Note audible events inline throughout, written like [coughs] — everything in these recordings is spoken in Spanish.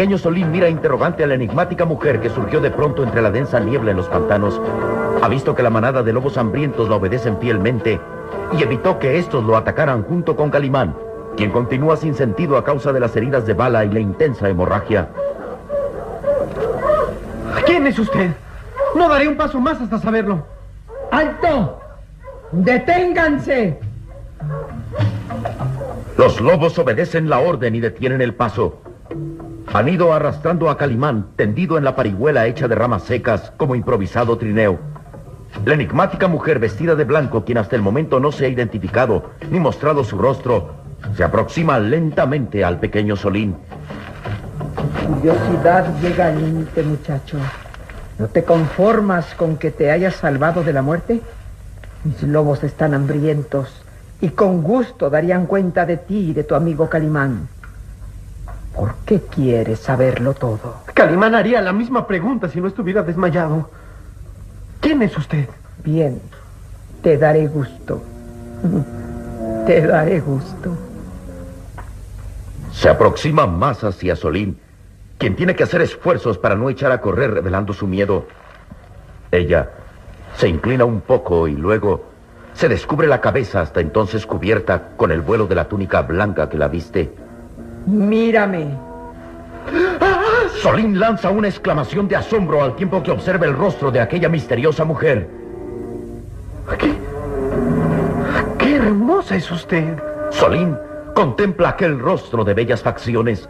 Pequeño Solín mira interrogante a la enigmática mujer que surgió de pronto entre la densa niebla en los pantanos. Ha visto que la manada de lobos hambrientos la obedecen fielmente y evitó que estos lo atacaran junto con Calimán, quien continúa sin sentido a causa de las heridas de bala y la intensa hemorragia. ¿Quién es usted? No daré un paso más hasta saberlo. ¡Alto! ¡Deténganse! Los lobos obedecen la orden y detienen el paso. Han ido arrastrando a Calimán, tendido en la parihuela hecha de ramas secas, como improvisado trineo. La enigmática mujer vestida de blanco, quien hasta el momento no se ha identificado ni mostrado su rostro, se aproxima lentamente al pequeño Solín. Curiosidad llega al límite, muchacho. ¿No te conformas con que te hayas salvado de la muerte? Mis lobos están hambrientos y con gusto darían cuenta de ti y de tu amigo Calimán. ¿Por qué quieres saberlo todo? Calimán haría la misma pregunta si no estuviera desmayado. ¿Quién es usted? Bien, te daré gusto. [laughs] Te daré gusto. Se aproxima más hacia Solín, quien tiene que hacer esfuerzos para no echar a correr revelando su miedo. Ella se inclina un poco y luego se descubre la cabeza hasta entonces cubierta con el vuelo de la túnica blanca que la viste. Mírame. Solín lanza una exclamación de asombro al tiempo que observa el rostro de aquella misteriosa mujer. ¿Qué? ¡Qué hermosa es usted! Solín contempla aquel rostro de bellas facciones,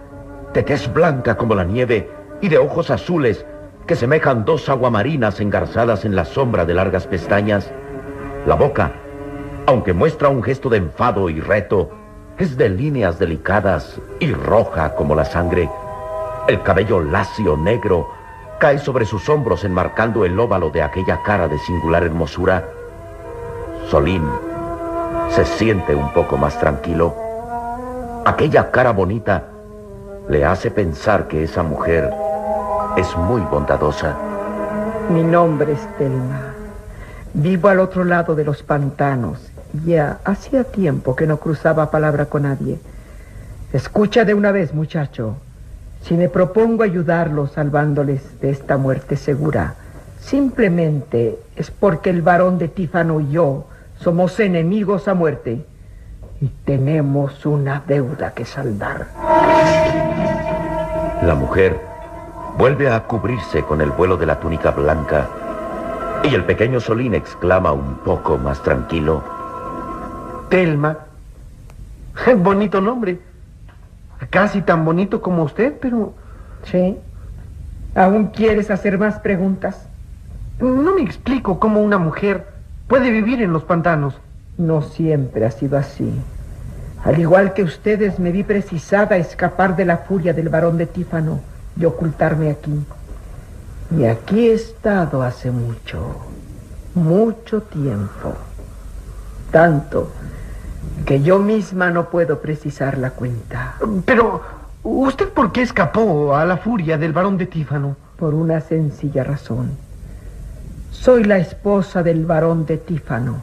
de tez blanca como la nieve y de ojos azules que semejan dos aguamarinas engarzadas en la sombra de largas pestañas. La boca, aunque muestra un gesto de enfado y reto, es de líneas delicadas y roja como la sangre. El cabello lacio negro cae sobre sus hombros enmarcando el óvalo de aquella cara de singular hermosura. Solín se siente un poco más tranquilo. Aquella cara bonita le hace pensar que esa mujer es muy bondadosa. Mi nombre es Telma. Vivo al otro lado de los pantanos. Ya hacía tiempo que no cruzaba palabra con nadie. Escucha de una vez, muchacho. Si me propongo ayudarlos salvándoles de esta muerte segura, simplemente es porque el varón de Tífano y yo somos enemigos a muerte y tenemos una deuda que saldar. La mujer vuelve a cubrirse con el vuelo de la túnica blanca y el pequeño Solín exclama un poco más tranquilo. Telma. Bonito nombre. Casi tan bonito como usted, pero... ¿Sí? ¿Aún quieres hacer más preguntas? No me explico cómo una mujer puede vivir en los pantanos. No siempre ha sido así. Al igual que ustedes, me vi precisada a escapar de la furia del varón de Tífano y ocultarme aquí. Y aquí he estado hace mucho, mucho tiempo. Tanto que yo misma no puedo precisar la cuenta. Pero, ¿usted por qué escapó a la furia del varón de Tífano? Por una sencilla razón. Soy la esposa del varón de Tífano.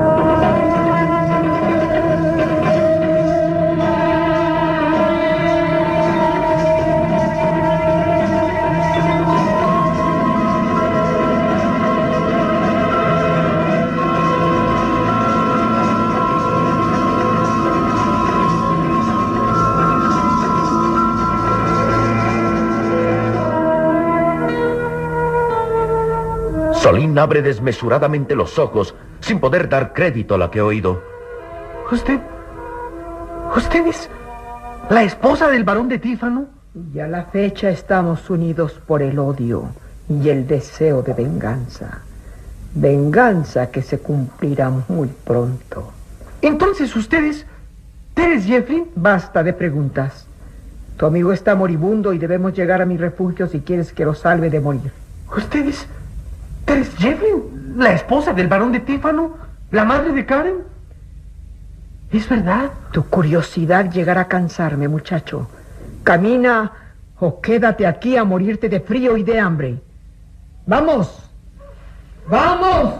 Abre desmesuradamente los ojos sin poder dar crédito a lo que ha oído. ¿Usted... ¿Usted es la esposa del varón de Tífano? Y a la fecha estamos unidos por el odio y el deseo de venganza. Venganza que se cumplirá muy pronto. Entonces ustedes... ¿Teres Jeffrey? Basta de preguntas. Tu amigo está moribundo y debemos llegar a mi refugio si quieres que lo salve de morir. ¿Ustedes... ¿Teres Jeffrey? ¿La esposa del varón de Tífano? ¿La madre de Karen? ¿Es verdad? Tu curiosidad llegará a cansarme, muchacho. Camina o quédate aquí a morirte de frío y de hambre. ¡Vamos! ¡Vamos!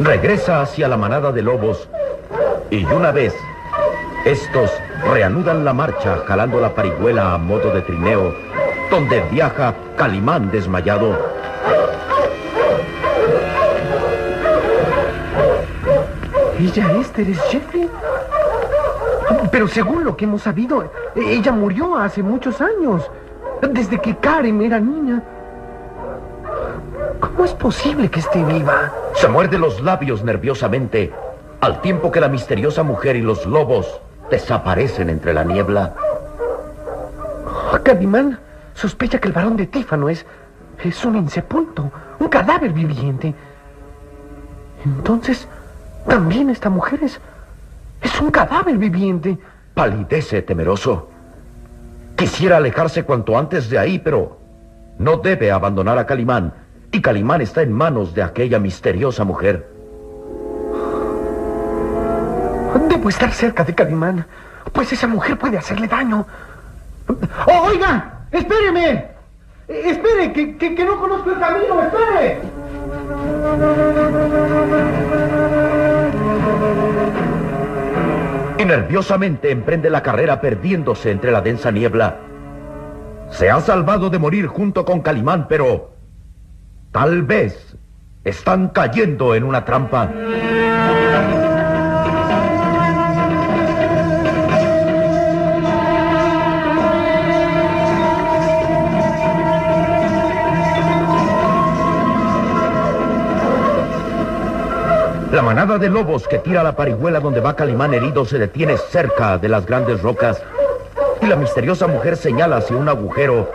Regresa hacia la manada de lobos y una vez estos reanudan la marcha jalando la parihuela a modo de trineo, donde viaja Calimán desmayado. ¿Ella es Teres Jeffrey? Pero según lo que hemos sabido, ella murió hace muchos años, desde que Karen era niña. ¿Cómo es posible que esté viva? Se muerde los labios nerviosamente, al tiempo que la misteriosa mujer y los lobos desaparecen entre la niebla. Calimán sospecha que el varón de Tífano es, es un insepulto, un cadáver viviente. Entonces, también esta mujer es, es un cadáver viviente. Palidece temeroso. Quisiera alejarse cuanto antes de ahí, pero no debe abandonar a Calimán. Y Calimán está en manos de aquella misteriosa mujer. Debo estar cerca de Calimán, pues esa mujer puede hacerle daño. ¡Oh, oiga! ¡Espéreme! ¡Espere! Que, que, que no conozco el camino! ¡Espere! Y nerviosamente emprende la carrera perdiéndose entre la densa niebla. Se ha salvado de morir junto con Calimán, pero tal vez están cayendo en una trampa. La manada de lobos que tira la parihuela donde va Calimán herido se detiene cerca de las grandes rocas y la misteriosa mujer señala hacia un agujero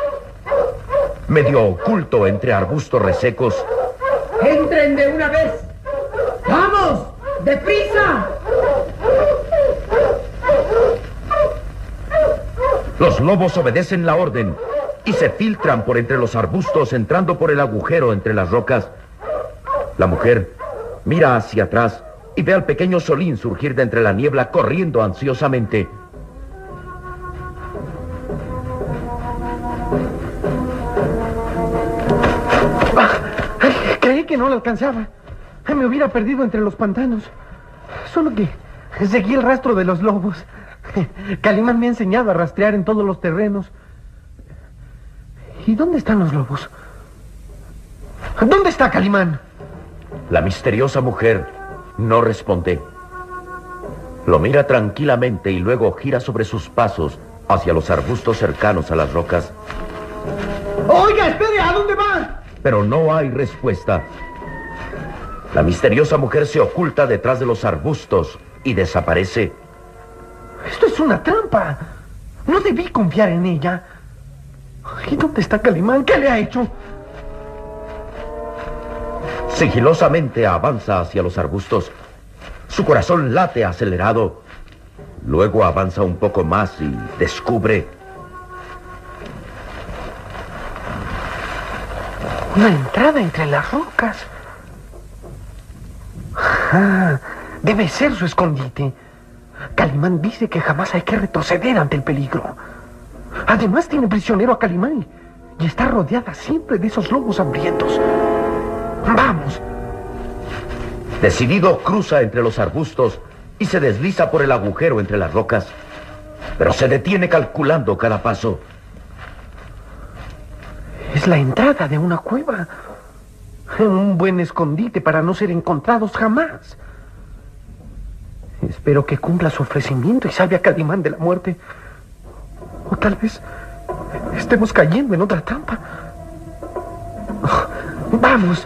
medio oculto entre arbustos resecos. ¡Entren de una vez! ¡Vamos! ¡Deprisa! Los lobos obedecen la orden y se filtran por entre los arbustos entrando por el agujero entre las rocas. La mujer mira hacia atrás y ve al pequeño Solín surgir de entre la niebla corriendo ansiosamente. Ay, creí que no la alcanzaba. Me hubiera perdido entre los pantanos. Solo que seguí el rastro de los lobos. Calimán me ha enseñado a rastrear en todos los terrenos. ¿Y dónde están los lobos? ¿Dónde está Calimán? La misteriosa mujer no responde. Lo mira tranquilamente y luego gira sobre sus pasos hacia los arbustos cercanos a las rocas. Oiga, espere, ¿a dónde va? Pero no hay respuesta. La misteriosa mujer se oculta detrás de los arbustos y desaparece. Esto es una trampa. No debí confiar en ella. ¿Y dónde está Calimán? ¿Qué le ha hecho? Sigilosamente avanza hacia los arbustos. Su corazón late acelerado. Luego avanza un poco más y descubre Una entrada entre las rocas. Ah, debe ser su escondite. Calimán dice que jamás hay que retroceder ante el peligro. Además tiene prisionero a Calimán y está rodeada siempre de esos lobos hambrientos. Vamos. Decidido cruza entre los arbustos y se desliza por el agujero entre las rocas. Pero se detiene calculando cada paso. Es la entrada de una cueva. Un buen escondite para no ser encontrados jamás. Espero que cumpla su ofrecimiento y salve a Calimán de la muerte. O tal vez estemos cayendo en otra trampa. ¡Vamos!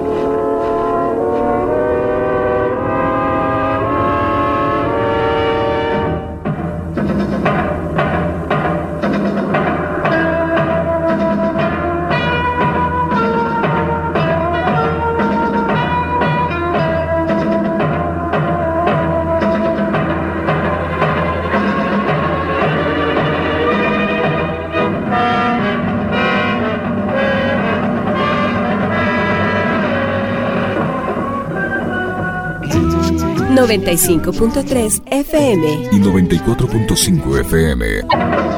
95.3 FM y 94.5 FM.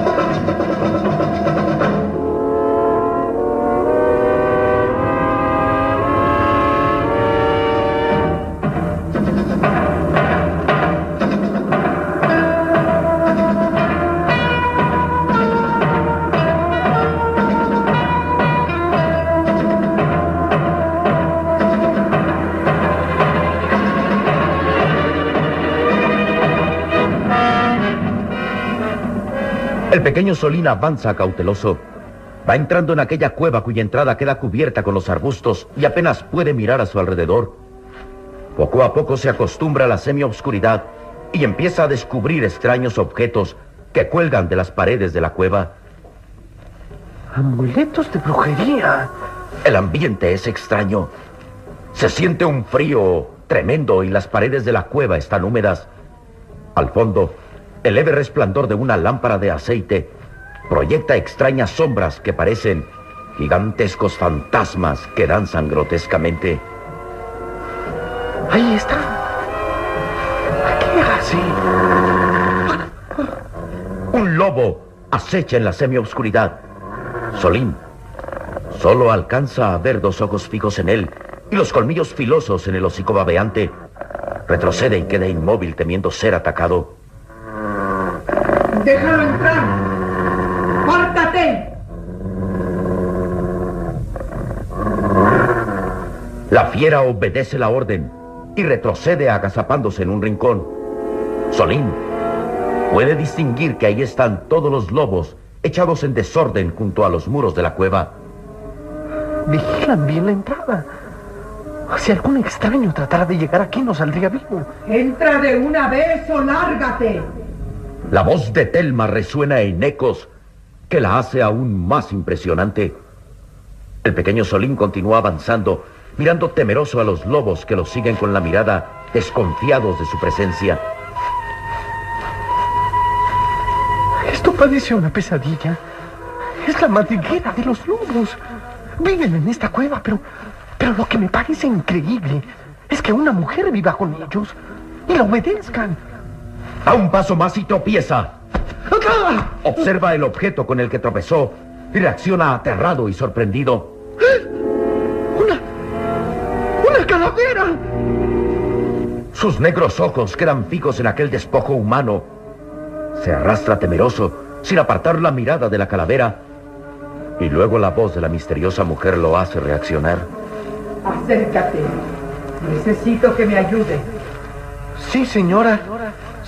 El pequeño Solín avanza cauteloso. Va entrando en aquella cueva cuya entrada queda cubierta con los arbustos y apenas puede mirar a su alrededor. Poco a poco se acostumbra a la semiobscuridad y empieza a descubrir extraños objetos que cuelgan de las paredes de la cueva. Amuletos de brujería. El ambiente es extraño. Se siente un frío tremendo y las paredes de la cueva están húmedas. Al fondo, el leve resplandor de una lámpara de aceite proyecta extrañas sombras que parecen gigantescos fantasmas que danzan grotescamente. Ahí está. ¿Qué hace? Un lobo acecha en la semioscuridad. Solín solo alcanza a ver dos ojos fijos en él y los colmillos filosos en el hocico babeante. Retrocede y queda inmóvil temiendo ser atacado. ¡Déjalo entrar! ¡Pórtate! La fiera obedece la orden y retrocede agazapándose en un rincón. Solín puede distinguir que ahí están todos los lobos echados en desorden junto a los muros de la cueva. Vigilan bien la entrada. Si algún extraño tratara de llegar aquí, no saldría vivo. Entra de una vez o lárgate. La voz de Telma resuena en ecos que la hace aún más impresionante. El pequeño Solín continúa avanzando, mirando temeroso a los lobos que lo siguen con la mirada, desconfiados de su presencia. Esto parece una pesadilla. Es la madriguera de los lobos. Viven en esta cueva, pero, pero lo que me parece increíble es que una mujer viva con ellos y la obedezcan. A un paso más y tropieza. Observa el objeto con el que tropezó y reacciona aterrado y sorprendido. ¡Una... una calavera! Sus negros ojos quedan fijos en aquel despojo humano. Se arrastra temeroso, sin apartar la mirada de la calavera, y luego la voz de la misteriosa mujer lo hace reaccionar. Acércate. Necesito que me ayude. Sí, señora.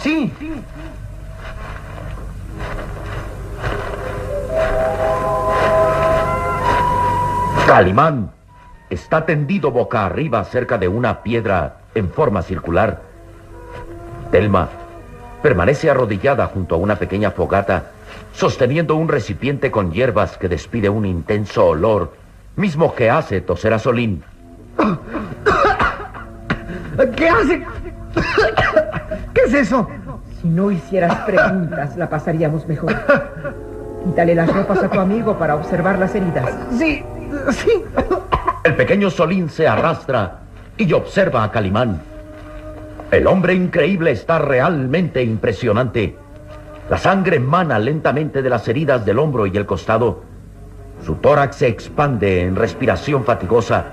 Sí. Calimán está tendido boca arriba cerca de una piedra en forma circular. Telma permanece arrodillada junto a una pequeña fogata, sosteniendo un recipiente con hierbas que despide un intenso olor, mismo que hace toser a Solín. ¿Qué hace? ¿Qué es eso? Si no hicieras preguntas, la pasaríamos mejor. Quítale las ropas a tu amigo para observar las heridas. Sí, sí. El pequeño Solín se arrastra y observa a Calimán. El hombre increíble está realmente impresionante. La sangre emana lentamente de las heridas del hombro y el costado. Su tórax se expande en respiración fatigosa.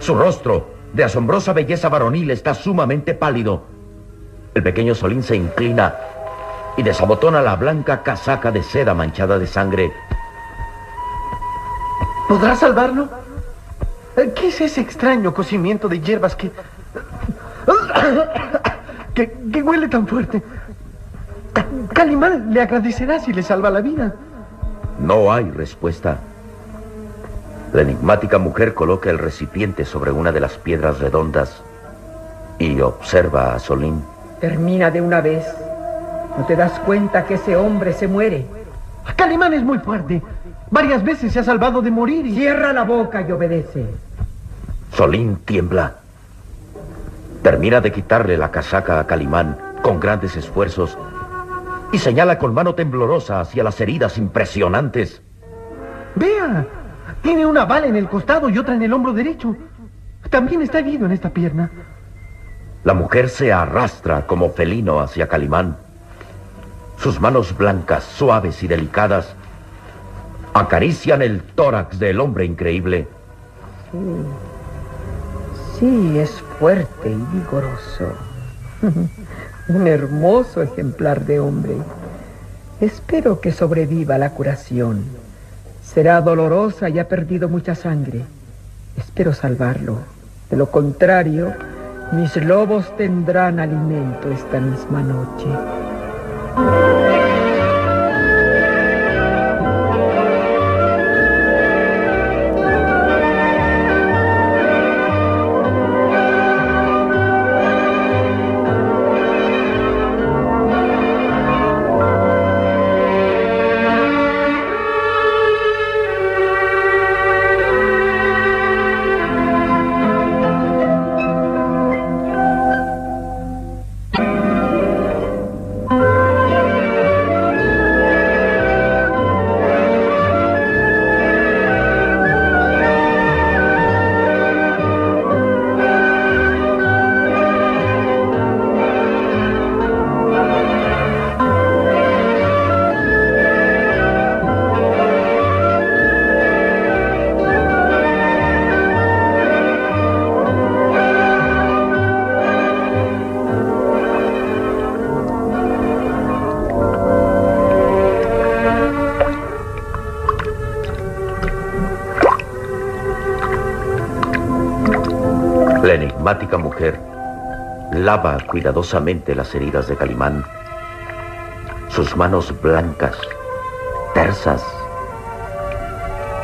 Su rostro, de asombrosa belleza varonil, está sumamente pálido. El pequeño Solín se inclina y desabotona la blanca casaca de seda manchada de sangre. ¿Podrá salvarlo? ¿Qué es ese extraño cocimiento de hierbas que... que, que huele tan fuerte? Calimán le agradecerá si le salva la vida. No hay respuesta. La enigmática mujer coloca el recipiente sobre una de las piedras redondas y observa a Solín. Termina de una vez. ¿No te das cuenta que ese hombre se muere? Calimán es muy fuerte. Varias veces se ha salvado de morir y... Cierra la boca y obedece. Solín tiembla. Termina de quitarle la casaca a Calimán con grandes esfuerzos y señala con mano temblorosa hacia las heridas impresionantes. Vea, tiene una bala en el costado y otra en el hombro derecho. También está herido en esta pierna. La mujer se arrastra como felino hacia Calimán. Sus manos blancas, suaves y delicadas acarician el tórax del hombre increíble. Sí, es fuerte y vigoroso. [laughs] Un hermoso ejemplar de hombre. Espero que sobreviva la curación. Será dolorosa y ha perdido mucha sangre. Espero salvarlo. De lo contrario, mis lobos tendrán alimento esta misma noche. Enigmática mujer lava cuidadosamente las heridas de Calimán. Sus manos blancas, tersas,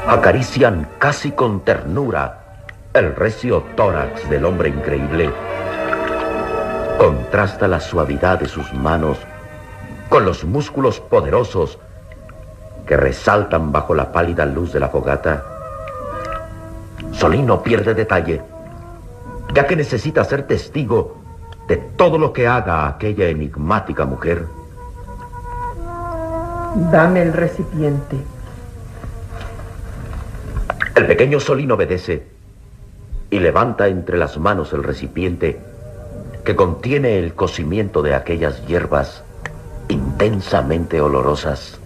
acarician casi con ternura El recio tórax del hombre increíble contrasta la suavidad de sus manos con los músculos poderosos que resaltan bajo la pálida luz de la fogata. Solín no pierde detalle, ya que necesita ser testigo de todo lo que haga aquella enigmática mujer. Dame el recipiente. El pequeño Solín obedece y levanta entre las manos el recipiente que contiene el cocimiento de aquellas hierbas intensamente olorosas.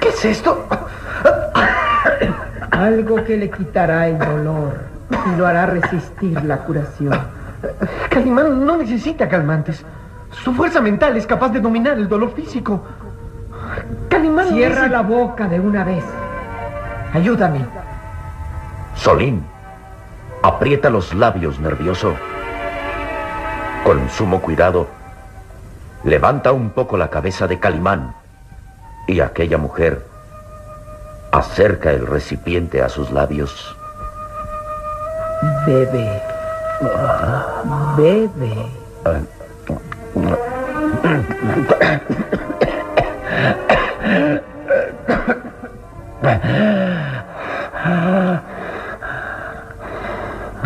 ¿Qué es esto? [coughs] Algo que le quitará el dolor y lo hará resistir la curación. Calimán no necesita calmantes. Su fuerza mental es capaz de dominar el dolor físico. Calimán Cierra la boca de una vez. Ayúdame. Solín aprieta los labios nervioso. Con sumo cuidado, levanta un poco la cabeza de Calimán y aquella mujer acerca el recipiente a sus labios. Bebe. Bebe.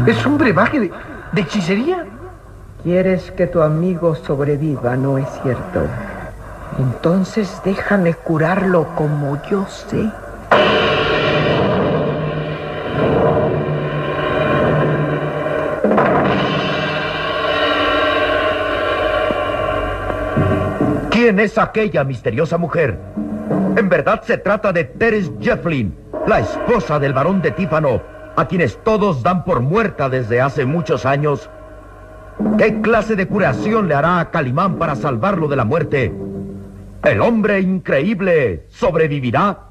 ¿Es un brebaje de, de hechicería? ¿Quieres que tu amigo sobreviva, no es cierto? Entonces déjame curarlo como yo sé. ¿Quién es aquella misteriosa mujer? En verdad se trata de Teres Jefflin, la esposa del barón de Tífano, a quienes todos dan por muerta desde hace muchos años. ¿Qué clase de curación le hará a Calimán para salvarlo de la muerte? ¿El hombre increíble sobrevivirá?